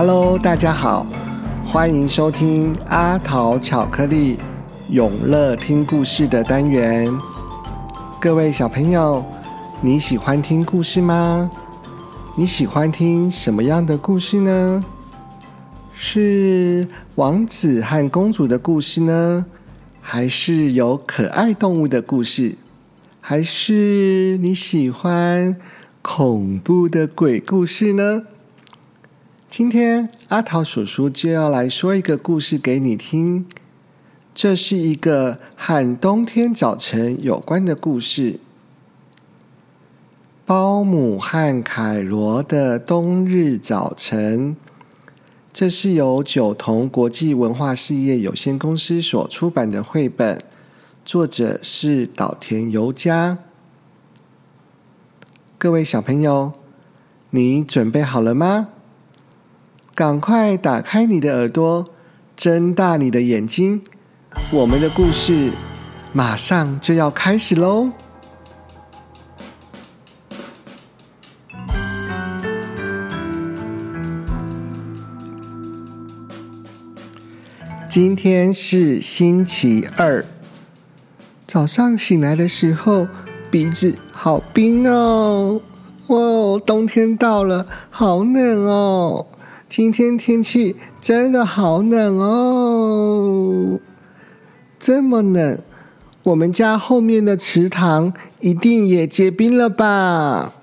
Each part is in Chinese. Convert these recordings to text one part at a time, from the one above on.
Hello，大家好，欢迎收听阿桃巧克力永乐听故事的单元。各位小朋友，你喜欢听故事吗？你喜欢听什么样的故事呢？是王子和公主的故事呢，还是有可爱动物的故事？还是你喜欢恐怖的鬼故事呢？今天阿桃叔叔就要来说一个故事给你听。这是一个和冬天早晨有关的故事。包姆和凯罗的冬日早晨。这是由九童国际文化事业有限公司所出版的绘本，作者是岛田由佳。各位小朋友，你准备好了吗？赶快打开你的耳朵，睁大你的眼睛，我们的故事马上就要开始喽！今天是星期二，早上醒来的时候，鼻子好冰哦！哇，冬天到了，好冷哦！今天天气真的好冷哦，这么冷，我们家后面的池塘一定也结冰了吧？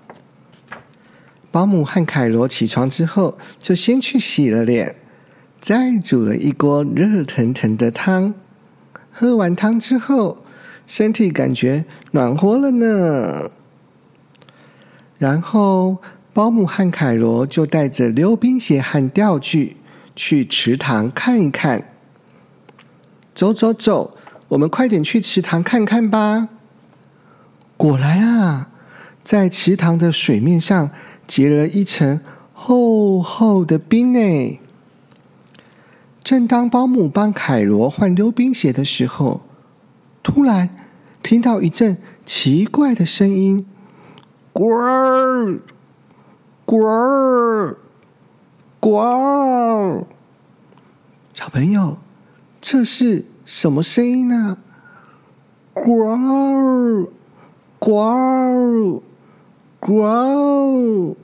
保姆和凯罗起床之后，就先去洗了脸，再煮了一锅热腾腾的汤。喝完汤之后，身体感觉暖和了呢。然后。保姆和凯罗就带着溜冰鞋和钓具去池塘看一看。走走走，我们快点去池塘看看吧。果然啊，在池塘的水面上结了一层厚厚的冰呢。正当保姆帮凯罗换溜冰鞋的时候，突然听到一阵奇怪的声音：“滚儿！”呱儿，呱儿，小朋友，这是什么声音呢？呱儿，呱儿，呱儿。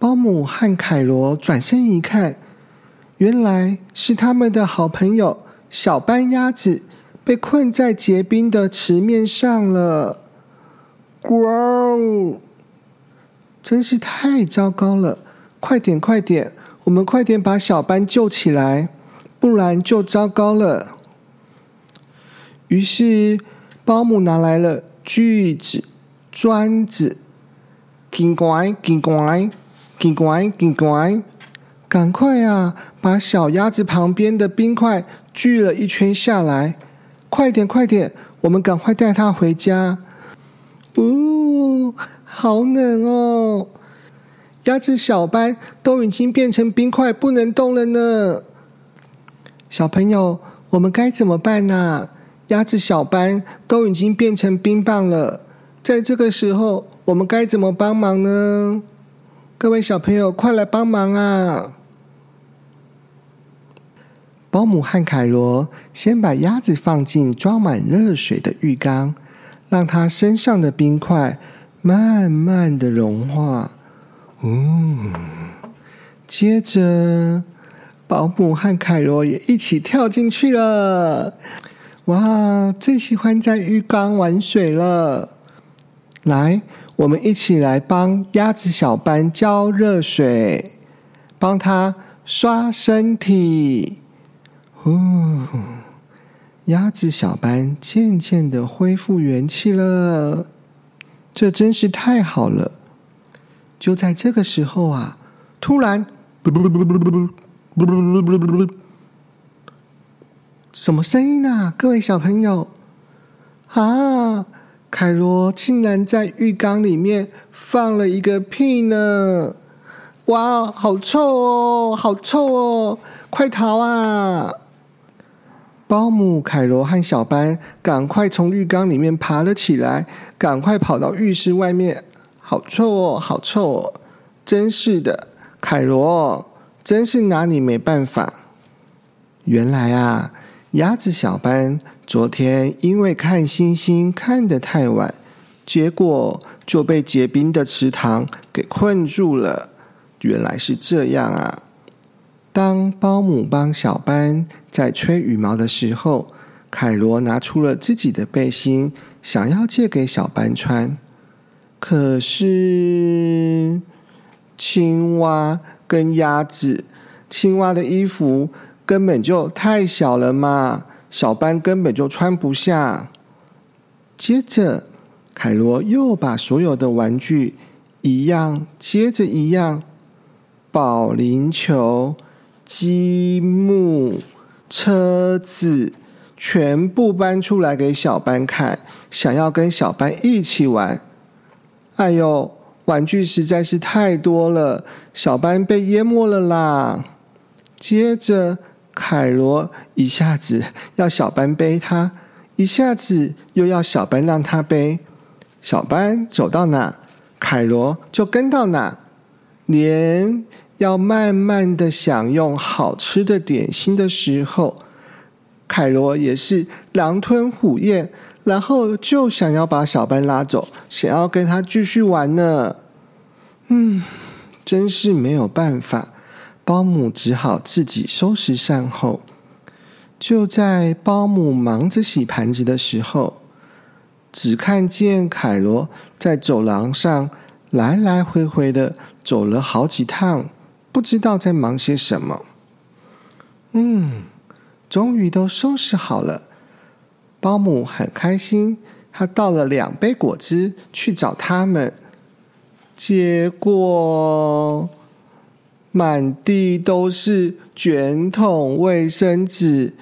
保姆和凯罗转身一看，原来是他们的好朋友小斑鸭子被困在结冰的池面上了。呱儿。真是太糟糕了！快点，快点，我们快点把小班救起来，不然就糟糕了。于是，保姆拿来了锯子、砖子，紧乖，紧乖，紧乖，紧乖，赶快啊！把小鸭子旁边的冰块锯了一圈下来。快点，快点，我们赶快带它回家。呜。好冷哦！鸭子小班都已经变成冰块，不能动了呢。小朋友，我们该怎么办呢？鸭子小班都已经变成冰棒了，在这个时候，我们该怎么帮忙呢？各位小朋友，快来帮忙啊！保姆和凯罗先把鸭子放进装满热水的浴缸，让它身上的冰块。慢慢的融化，嗯，接着保姆和凯罗也一起跳进去了。哇，最喜欢在浴缸玩水了！来，我们一起来帮鸭子小班浇热水，帮他刷身体。呼，鸭子小班渐渐的恢复元气了。这真是太好了！就在这个时候啊，突然，什么声音啊？各位小朋友，啊，凯罗竟然在浴缸里面放了一个屁呢！哇，好臭哦，好臭哦！快逃啊！保姆凯罗和小班赶快从浴缸里面爬了起来，赶快跑到浴室外面。好臭哦，好臭哦！真是的，凯罗，真是拿你没办法。原来啊，鸭子小班昨天因为看星星看得太晚，结果就被结冰的池塘给困住了。原来是这样啊！当保姆帮小班在吹羽毛的时候，凯罗拿出了自己的背心，想要借给小班穿。可是，青蛙跟鸭子，青蛙的衣服根本就太小了嘛，小班根本就穿不下。接着，凯罗又把所有的玩具一样接着一样，保龄球。积木、车子全部搬出来给小班看，想要跟小班一起玩。哎呦，玩具实在是太多了，小班被淹没了啦！接着，凯罗一下子要小班背他，一下子又要小班让他背。小班走到哪，凯罗就跟到哪，连。要慢慢的享用好吃的点心的时候，凯罗也是狼吞虎咽，然后就想要把小班拉走，想要跟他继续玩呢。嗯，真是没有办法，保姆只好自己收拾善后。就在保姆忙着洗盘子的时候，只看见凯罗在走廊上来来回回的走了好几趟。不知道在忙些什么。嗯，终于都收拾好了。保姆很开心，他倒了两杯果汁去找他们，结果满地都是卷筒卫生纸。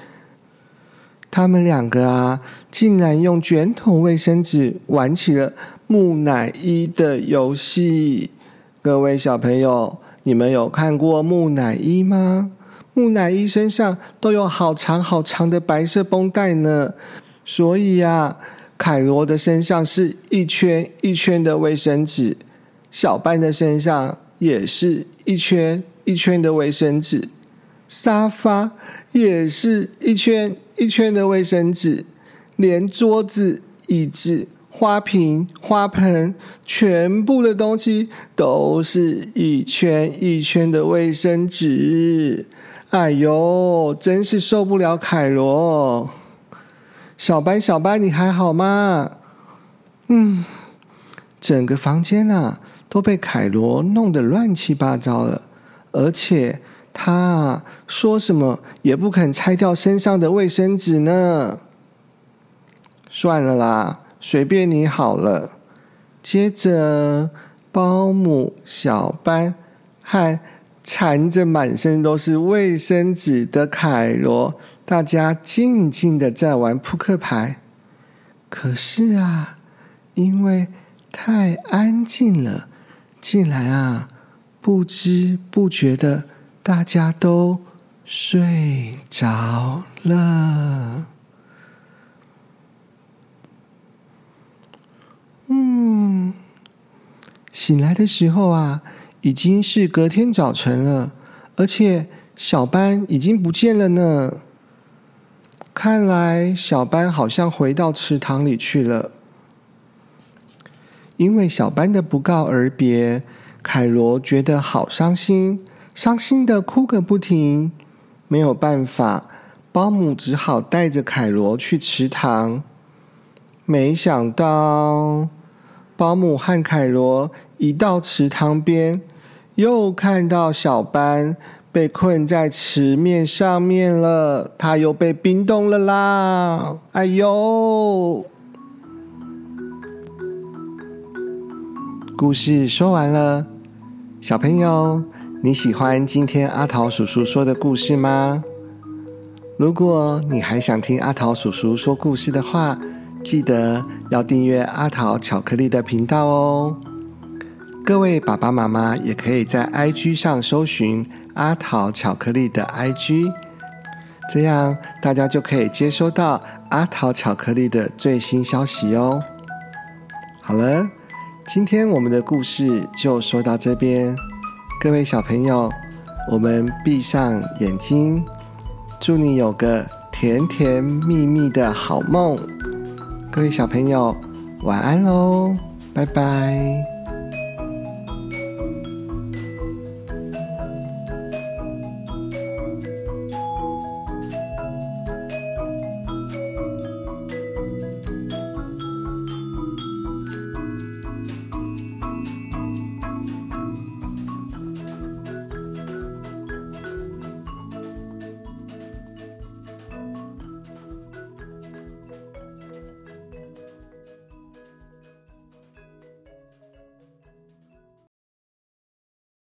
他们两个啊，竟然用卷筒卫生纸玩起了木乃伊的游戏。各位小朋友。你们有看过木乃伊吗？木乃伊身上都有好长好长的白色绷带呢，所以呀，凯罗的身上是一圈一圈的卫生纸，小班的身上也是一圈一圈的卫生纸，沙发也是一圈一圈的卫生纸，连桌子椅子。花瓶、花盆，全部的东西都是一圈一圈的卫生纸。哎呦，真是受不了凯罗！小白，小白，你还好吗？嗯，整个房间啊都被凯罗弄得乱七八糟了，而且他说什么也不肯拆掉身上的卫生纸呢。算了啦。随便你好了。接着，保姆小班和缠着满身都是卫生纸的凯罗，大家静静的在玩扑克牌。可是啊，因为太安静了，竟然啊，不知不觉的，大家都睡着了。醒来的时候啊，已经是隔天早晨了，而且小班已经不见了呢。看来小班好像回到池塘里去了。因为小班的不告而别，凯罗觉得好伤心，伤心的哭个不停。没有办法，保姆只好带着凯罗去池塘。没想到。保姆和凯罗一到池塘边，又看到小班被困在池面上面了，他又被冰冻了啦！哎呦！故事说完了，小朋友，你喜欢今天阿桃叔叔说的故事吗？如果你还想听阿桃叔叔说故事的话，记得要订阅阿桃巧克力的频道哦。各位爸爸妈妈也可以在 ig 上搜寻阿桃巧克力的 ig 这样大家就可以接收到阿桃巧克力的最新消息哦。好了今天我们的故事就说到这边。各位小朋友我们闭上眼睛祝你有个甜甜蜜蜜的好梦。各位小朋友晚安喽拜拜。